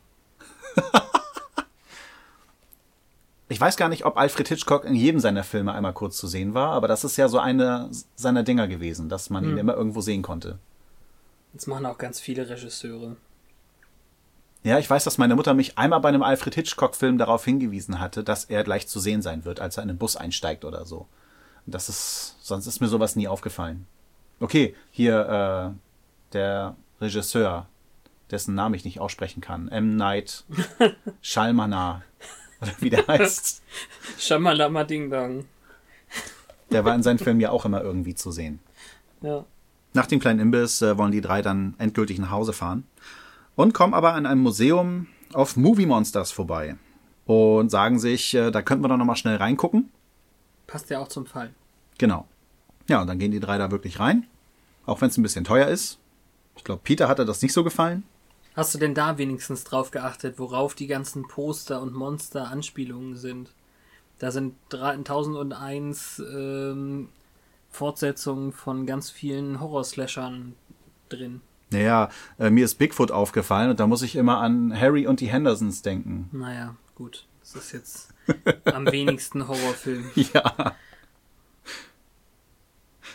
ich weiß gar nicht, ob Alfred Hitchcock in jedem seiner Filme einmal kurz zu sehen war, aber das ist ja so eine seiner Dinger gewesen, dass man ihn immer irgendwo sehen konnte. Das machen auch ganz viele Regisseure. Ja, ich weiß, dass meine Mutter mich einmal bei einem Alfred Hitchcock-Film darauf hingewiesen hatte, dass er gleich zu sehen sein wird, als er in den Bus einsteigt oder so. Das ist, sonst ist mir sowas nie aufgefallen. Okay, hier äh, der Regisseur, dessen Namen ich nicht aussprechen kann, M. Night Shyamalan oder wie der heißt. Shamalama Ding Dong. Der war in seinen Filmen ja auch immer irgendwie zu sehen. Ja. Nach dem kleinen Imbiss äh, wollen die drei dann endgültig nach Hause fahren und kommen aber an einem Museum auf Movie Monsters vorbei und sagen sich, äh, da könnten wir doch noch mal schnell reingucken. Passt ja auch zum Fall. Genau. Ja, und dann gehen die drei da wirklich rein, auch wenn es ein bisschen teuer ist. Ich glaube, Peter hatte das nicht so gefallen. Hast du denn da wenigstens drauf geachtet, worauf die ganzen Poster und Monster Anspielungen sind? Da sind 1001 ähm, Fortsetzungen von ganz vielen Horrorslashern drin. Naja, äh, mir ist Bigfoot aufgefallen und da muss ich immer an Harry und die Hendersons denken. Naja, gut. Das ist jetzt am wenigsten Horrorfilm. Ja.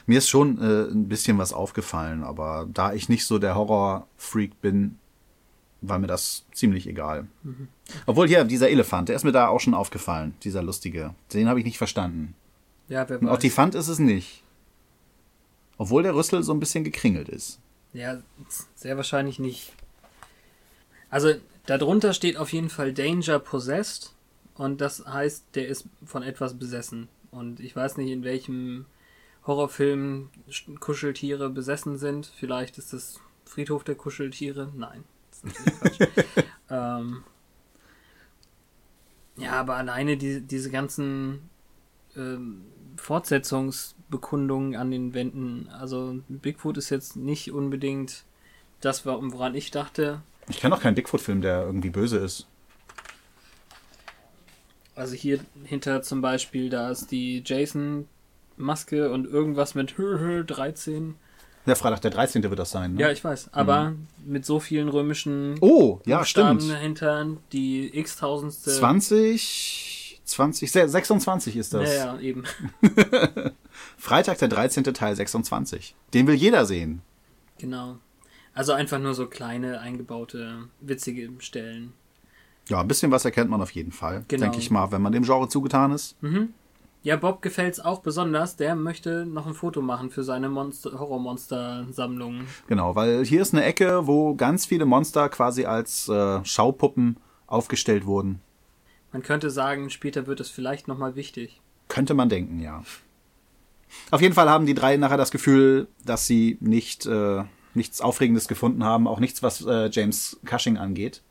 Mir ist schon äh, ein bisschen was aufgefallen, aber da ich nicht so der Horror-Freak bin, war mir das ziemlich egal. Obwohl hier, dieser Elefant, der ist mir da auch schon aufgefallen, dieser lustige. Den habe ich nicht verstanden. Ja, wer Ein weiß. Ottifant ist es nicht. Obwohl der Rüssel so ein bisschen gekringelt ist. Ja, sehr wahrscheinlich nicht. Also, darunter steht auf jeden Fall Danger Possessed. Und das heißt, der ist von etwas besessen. Und ich weiß nicht, in welchem Horrorfilm Sch- Kuscheltiere besessen sind. Vielleicht ist das Friedhof der Kuscheltiere. Nein. Das ist Quatsch. ähm, ja, aber alleine die, diese ganzen ähm, Fortsetzungsbekundungen an den Wänden. Also Bigfoot ist jetzt nicht unbedingt das, woran ich dachte. Ich kenne auch keinen Bigfoot-Film, der irgendwie böse ist. Also hier hinter zum Beispiel, da ist die Jason-Maske und irgendwas mit 13. Der Freitag der 13. wird das sein, ne? Ja, ich weiß. Aber mit so vielen römischen Oh, ja, Buchstaben stimmt. dahinter, die x-tausendste. 20, 20, se- 26 ist das. Ja, ja, eben. Freitag der 13. Teil 26. Den will jeder sehen. Genau. Also einfach nur so kleine, eingebaute, witzige Stellen. Ja, ein bisschen was erkennt man auf jeden Fall. Genau. Denke ich mal, wenn man dem Genre zugetan ist. Ja, Bob gefällt's auch besonders. Der möchte noch ein Foto machen für seine Monster Horrormonster-Sammlung. Genau, weil hier ist eine Ecke, wo ganz viele Monster quasi als äh, Schaupuppen aufgestellt wurden. Man könnte sagen, später wird es vielleicht nochmal wichtig. Könnte man denken, ja. Auf jeden Fall haben die drei nachher das Gefühl, dass sie nicht äh, nichts Aufregendes gefunden haben, auch nichts, was äh, James Cushing angeht,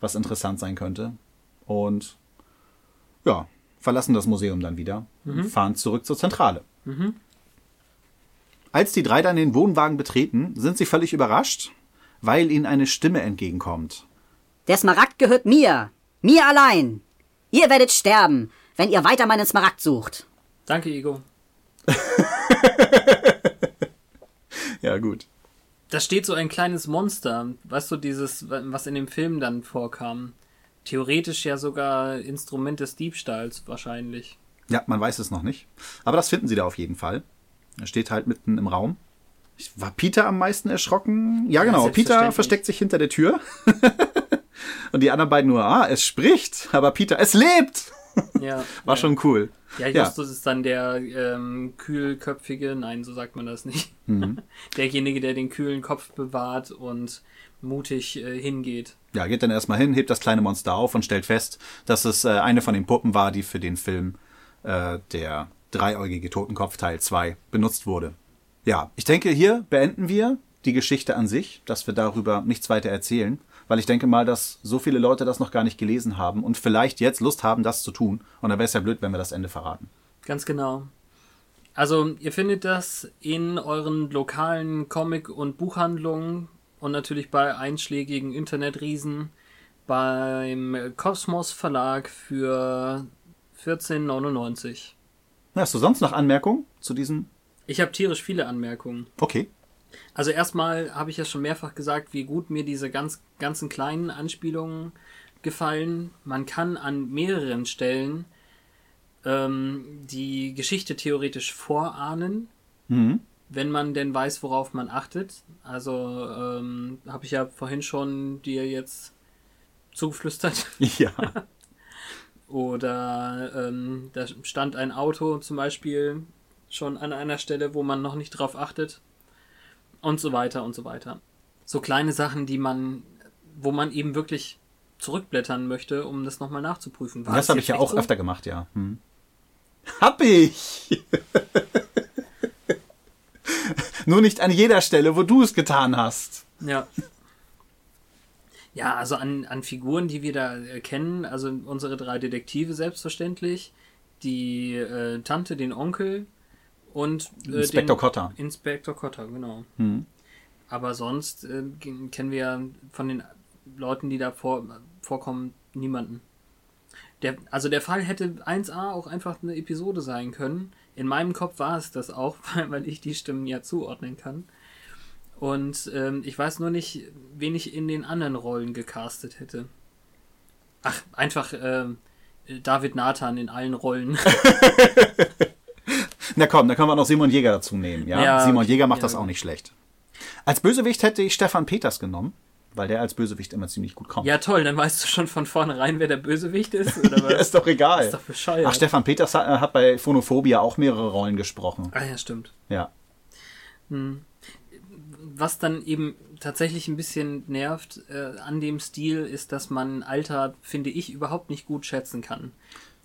was interessant sein könnte. Und ja, verlassen das Museum dann wieder und fahren zurück zur Zentrale. Als die drei dann den Wohnwagen betreten, sind sie völlig überrascht, weil ihnen eine Stimme entgegenkommt. Der Smaragd gehört mir. Mir allein. Ihr werdet sterben, wenn ihr weiter meinen Smaragd sucht. Danke, Ego. Ja, gut. Da steht so ein kleines Monster, weißt du, dieses, was in dem Film dann vorkam. Theoretisch ja sogar Instrument des Diebstahls wahrscheinlich. Ja, man weiß es noch nicht. Aber das finden sie da auf jeden Fall. Er steht halt mitten im Raum. War Peter am meisten erschrocken? Ja, genau. Peter selbstverständlich. versteckt sich hinter der Tür. Und die anderen beiden nur, ah, es spricht. Aber Peter, es lebt! Ja, War ja. schon cool. Ja, Justus ist dann der ähm, kühlköpfige, nein, so sagt man das nicht. Mhm. Derjenige, der den kühlen Kopf bewahrt und mutig äh, hingeht. Ja, geht dann erstmal hin, hebt das kleine Monster auf und stellt fest, dass es äh, eine von den Puppen war, die für den Film äh, der dreieugige Totenkopf Teil 2 benutzt wurde. Ja, ich denke, hier beenden wir die Geschichte an sich, dass wir darüber nichts weiter erzählen, weil ich denke mal, dass so viele Leute das noch gar nicht gelesen haben und vielleicht jetzt Lust haben, das zu tun. Und da wäre es ja blöd, wenn wir das Ende verraten. Ganz genau. Also, ihr findet das in euren lokalen Comic- und Buchhandlungen und natürlich bei einschlägigen Internetriesen beim Kosmos Verlag für 14,99. Hast du sonst noch Anmerkungen zu diesem? Ich habe tierisch viele Anmerkungen. Okay. Also erstmal habe ich ja schon mehrfach gesagt, wie gut mir diese ganz, ganzen kleinen Anspielungen gefallen. Man kann an mehreren Stellen ähm, die Geschichte theoretisch vorahnen, Mhm. Wenn man denn weiß, worauf man achtet. Also ähm, habe ich ja vorhin schon dir jetzt zugeflüstert. Ja. Oder ähm, da stand ein Auto zum Beispiel schon an einer Stelle, wo man noch nicht drauf achtet. Und so weiter und so weiter. So kleine Sachen, die man, wo man eben wirklich zurückblättern möchte, um das nochmal nachzuprüfen. War Das habe ich ja auch so? öfter gemacht, ja. Hm. Hab ich! Nur nicht an jeder Stelle, wo du es getan hast. Ja. Ja, also an, an Figuren, die wir da äh, kennen, also unsere drei Detektive selbstverständlich, die äh, Tante, den Onkel und äh, Inspektor Cotter. Inspektor Cotter, genau. Hm. Aber sonst äh, kennen wir ja von den Leuten, die da vor, vorkommen, niemanden. Der, also der Fall hätte 1a auch einfach eine Episode sein können. In meinem Kopf war es das auch, weil ich die Stimmen ja zuordnen kann. Und ähm, ich weiß nur nicht, wen ich in den anderen Rollen gecastet hätte. Ach, einfach ähm, David Nathan in allen Rollen. Na komm, da können wir noch Simon Jäger dazu nehmen. Ja? Ja, Simon Jäger macht ja. das auch nicht schlecht. Als Bösewicht hätte ich Stefan Peters genommen, weil der als Bösewicht immer ziemlich gut kommt. ja, toll, dann weißt du schon von vornherein, wer der Bösewicht ist, oder? Ja, ist doch egal. Ist doch bescheuert. Ach, Stefan Peters hat, hat bei Phonophobia auch mehrere Rollen gesprochen. Ah ja, stimmt. Ja. Was dann eben tatsächlich ein bisschen nervt äh, an dem Stil, ist, dass man Alter, finde ich, überhaupt nicht gut schätzen kann.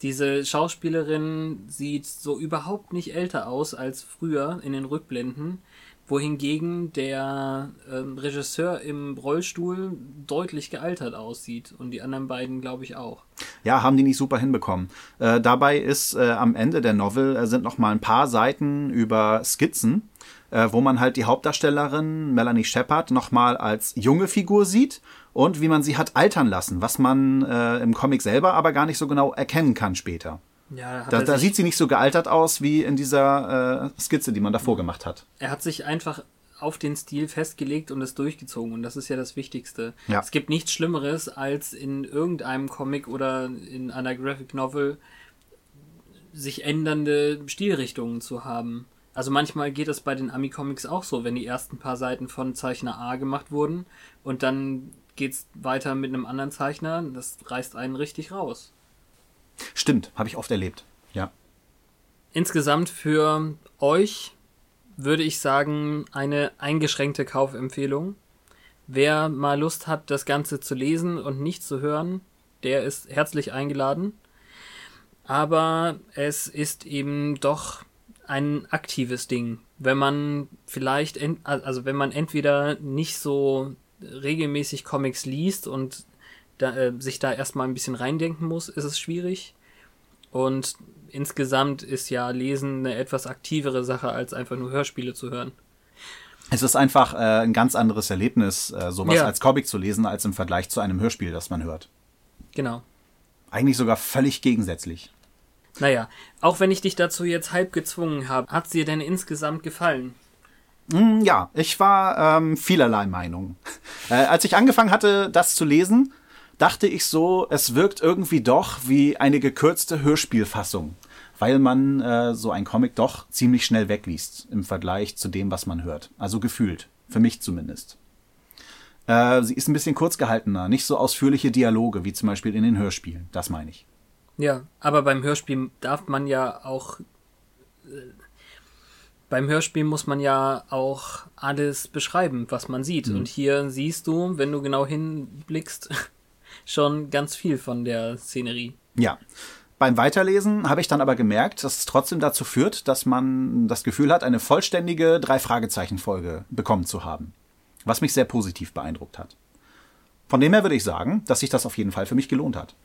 Diese Schauspielerin sieht so überhaupt nicht älter aus als früher in den Rückblenden, wohingegen der ähm, Regisseur im Rollstuhl deutlich gealtert aussieht und die anderen beiden, glaube ich, auch. Ja, haben die nicht super hinbekommen. Äh, dabei ist äh, am Ende der Novel äh, sind noch mal ein paar Seiten über Skizzen, äh, wo man halt die Hauptdarstellerin Melanie Shepard noch mal als junge Figur sieht und wie man sie hat altern lassen, was man äh, im Comic selber aber gar nicht so genau erkennen kann später. Ja, Da, da sieht sie nicht so gealtert aus wie in dieser äh, Skizze, die man davor gemacht hat. er hat sich einfach auf den Stil festgelegt und es durchgezogen. Und das ist ja das Wichtigste. Ja. Es gibt nichts Schlimmeres, als in irgendeinem Comic oder in einer Graphic Novel sich ändernde Stilrichtungen zu haben. Also manchmal geht es bei den Ami-Comics auch so, wenn die ersten paar Seiten von Zeichner A gemacht wurden und dann geht's weiter mit einem anderen Zeichner, das reißt einen richtig raus. Stimmt, habe ich oft erlebt. Ja. Insgesamt für euch würde ich sagen, eine eingeschränkte Kaufempfehlung. Wer mal Lust hat, das Ganze zu lesen und nicht zu hören, der ist herzlich eingeladen. aber es ist eben doch ein aktives Ding. Wenn man vielleicht, also wenn man entweder nicht so regelmäßig Comics liest und da, äh, sich da erstmal ein bisschen reindenken muss, ist es schwierig. Und insgesamt ist ja Lesen eine etwas aktivere Sache, als einfach nur Hörspiele zu hören. Es ist einfach äh, ein ganz anderes Erlebnis, äh, sowas Ja. als Comic zu lesen, als im Vergleich zu einem Hörspiel, das man hört. Genau. Eigentlich sogar völlig gegensätzlich. Naja, auch wenn ich dich dazu jetzt halb gezwungen habe, hat sie dir denn insgesamt gefallen? Hm, Ja, ich war ähm, vielerlei Meinung. Äh, als ich angefangen hatte, das zu lesen, dachte ich so, es wirkt irgendwie doch wie eine gekürzte Hörspielfassung, weil man äh, so ein Comic doch ziemlich schnell wegliest im Vergleich zu dem, was man hört. Also gefühlt, für mich zumindest. Äh, sie ist ein bisschen kurz gehaltener, nicht so ausführliche Dialoge wie zum Beispiel in den Hörspielen. Das meine ich. Ja, aber beim Hörspiel darf man ja auch. Äh, beim Hörspiel muss man ja auch alles beschreiben, was man sieht. Und hier siehst du, wenn du genau hinblickst, schon ganz viel von der Szenerie. Ja. Beim Weiterlesen habe ich dann aber gemerkt, dass es trotzdem dazu führt, dass man das Gefühl hat, eine vollständige Drei-Fragezeichen-Folge bekommen zu haben. Was mich sehr positiv beeindruckt hat. Von dem her würde ich sagen, dass sich das auf jeden Fall für mich gelohnt hat.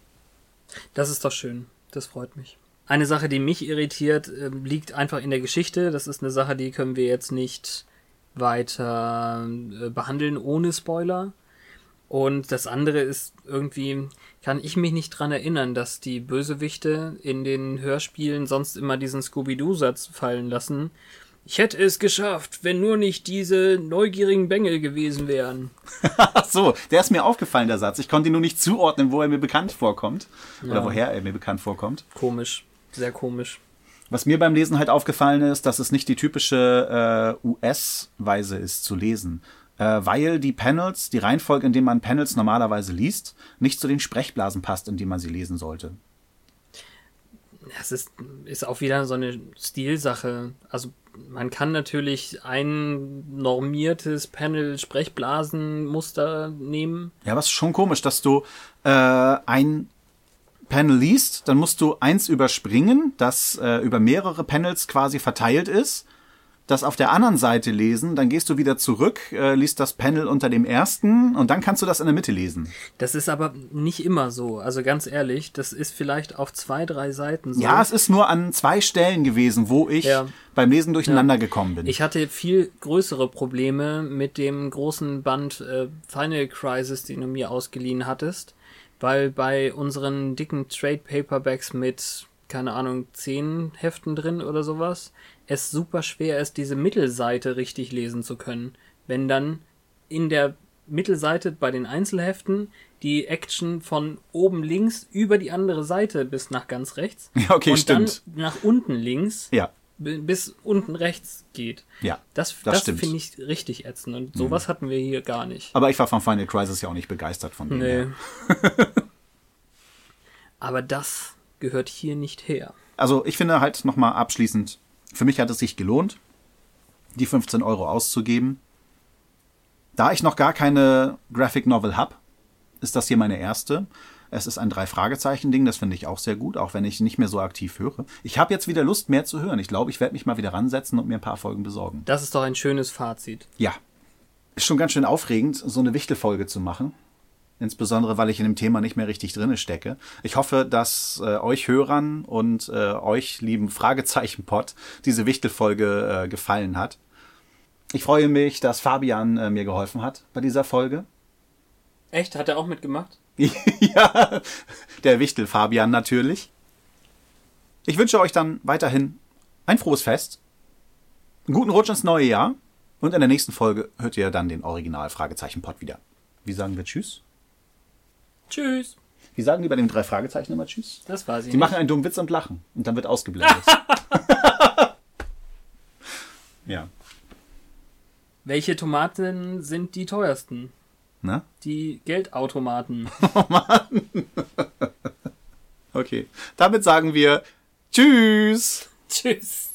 Das ist doch schön. Das freut mich. Eine Sache, die mich irritiert, äh, liegt einfach in der Geschichte. Das ist eine Sache, die können wir jetzt nicht weiter äh, behandeln ohne Spoiler. Und das andere ist irgendwie, kann ich mich nicht dran erinnern, dass die Bösewichte in den Hörspielen sonst immer diesen Scooby-Doo-Satz fallen lassen. Ich hätte es geschafft, wenn nur nicht diese neugierigen Bengel gewesen wären. Ach so, der ist mir aufgefallen, der Satz. Ich konnte ihn nur nicht zuordnen, wo er mir bekannt vorkommt. Oder woher er mir bekannt vorkommt. Komisch. Sehr komisch. Was mir beim Lesen halt aufgefallen ist, dass es nicht die typische äh, US-Weise ist zu lesen. Äh, weil die Panels, die Reihenfolge, in der man Panels normalerweise liest, nicht zu den Sprechblasen passt, in die man sie lesen sollte. Das ist, ist auch wieder so eine Stilsache. Also man kann natürlich ein normiertes Panel-Sprechblasenmuster nehmen. Ja, es ist schon komisch, dass du äh, ein Panel liest, dann musst du eins überspringen, das äh, über mehrere Panels quasi verteilt ist, das auf der anderen Seite lesen, dann gehst du wieder zurück, äh, liest das Panel unter dem ersten und dann kannst du das in der Mitte lesen. Das ist aber nicht immer so. Also ganz ehrlich, das ist vielleicht auf zwei, drei Seiten so. Ja, es ist nur an zwei Stellen gewesen, wo ich Ja. beim Lesen durcheinander gekommen bin. Ich hatte viel größere Probleme mit dem großen Band äh, Final Crisis, den du mir ausgeliehen hattest, weil bei unseren dicken Trade Paperbacks mit, keine Ahnung, zehn Heften drin oder sowas, es super schwer ist, diese Mittelseite richtig lesen zu können. Wenn dann in der Mittelseite bei den Einzelheften die Action von oben links über die andere Seite bis nach ganz rechts Ja, okay, und stimmt. dann nach unten links ja, bi- bis unten rechts geht. ja, Das, das das. Mhm. finde ich richtig ätzend und sowas hatten wir hier gar nicht. Aber ich war von Final Crisis ja auch nicht begeistert von dem. Nee. Aber das gehört hier nicht her. Also ich finde halt nochmal abschließend, für mich hat es sich gelohnt, die 15 Euro auszugeben. Da ich noch gar keine Graphic Novel habe, ist das hier meine erste. Es ist ein Drei-Fragezeichen-Ding, das finde ich auch sehr gut, auch wenn ich nicht mehr so aktiv höre. Ich habe jetzt wieder Lust, mehr zu hören. Ich glaube, ich werde mich mal wieder ransetzen und mir ein paar Folgen besorgen. Das ist doch ein schönes Fazit. Ja. Ist schon ganz schön aufregend, so eine Wichtelfolge zu machen. Insbesondere, weil ich in dem Thema nicht mehr richtig drinne stecke. Ich hoffe, dass äh, euch Hörern und äh, euch, lieben Fragezeichen-Pod, diese Wichtelfolge äh, gefallen hat. Ich freue mich, dass Fabian äh, mir geholfen hat bei dieser Folge. Echt? Hat er auch mitgemacht? ja, der Wichtel Fabian natürlich. Ich wünsche euch dann weiterhin ein frohes Fest, einen guten Rutsch ins neue Jahr und in der nächsten Folge hört ihr dann den Original Fragezeichen Pod wieder. Wie sagen wir Tschüss? Tschüss. Wie sagen die bei den drei Fragezeichen immer Tschüss? Das war sie. Die machen einen dummen Witz und lachen und dann wird ausgeblendet. ja, Welche Tomaten sind die teuersten? ne? Die Geldautomaten. Okay. Damit sagen wir Tschüss. Tschüss.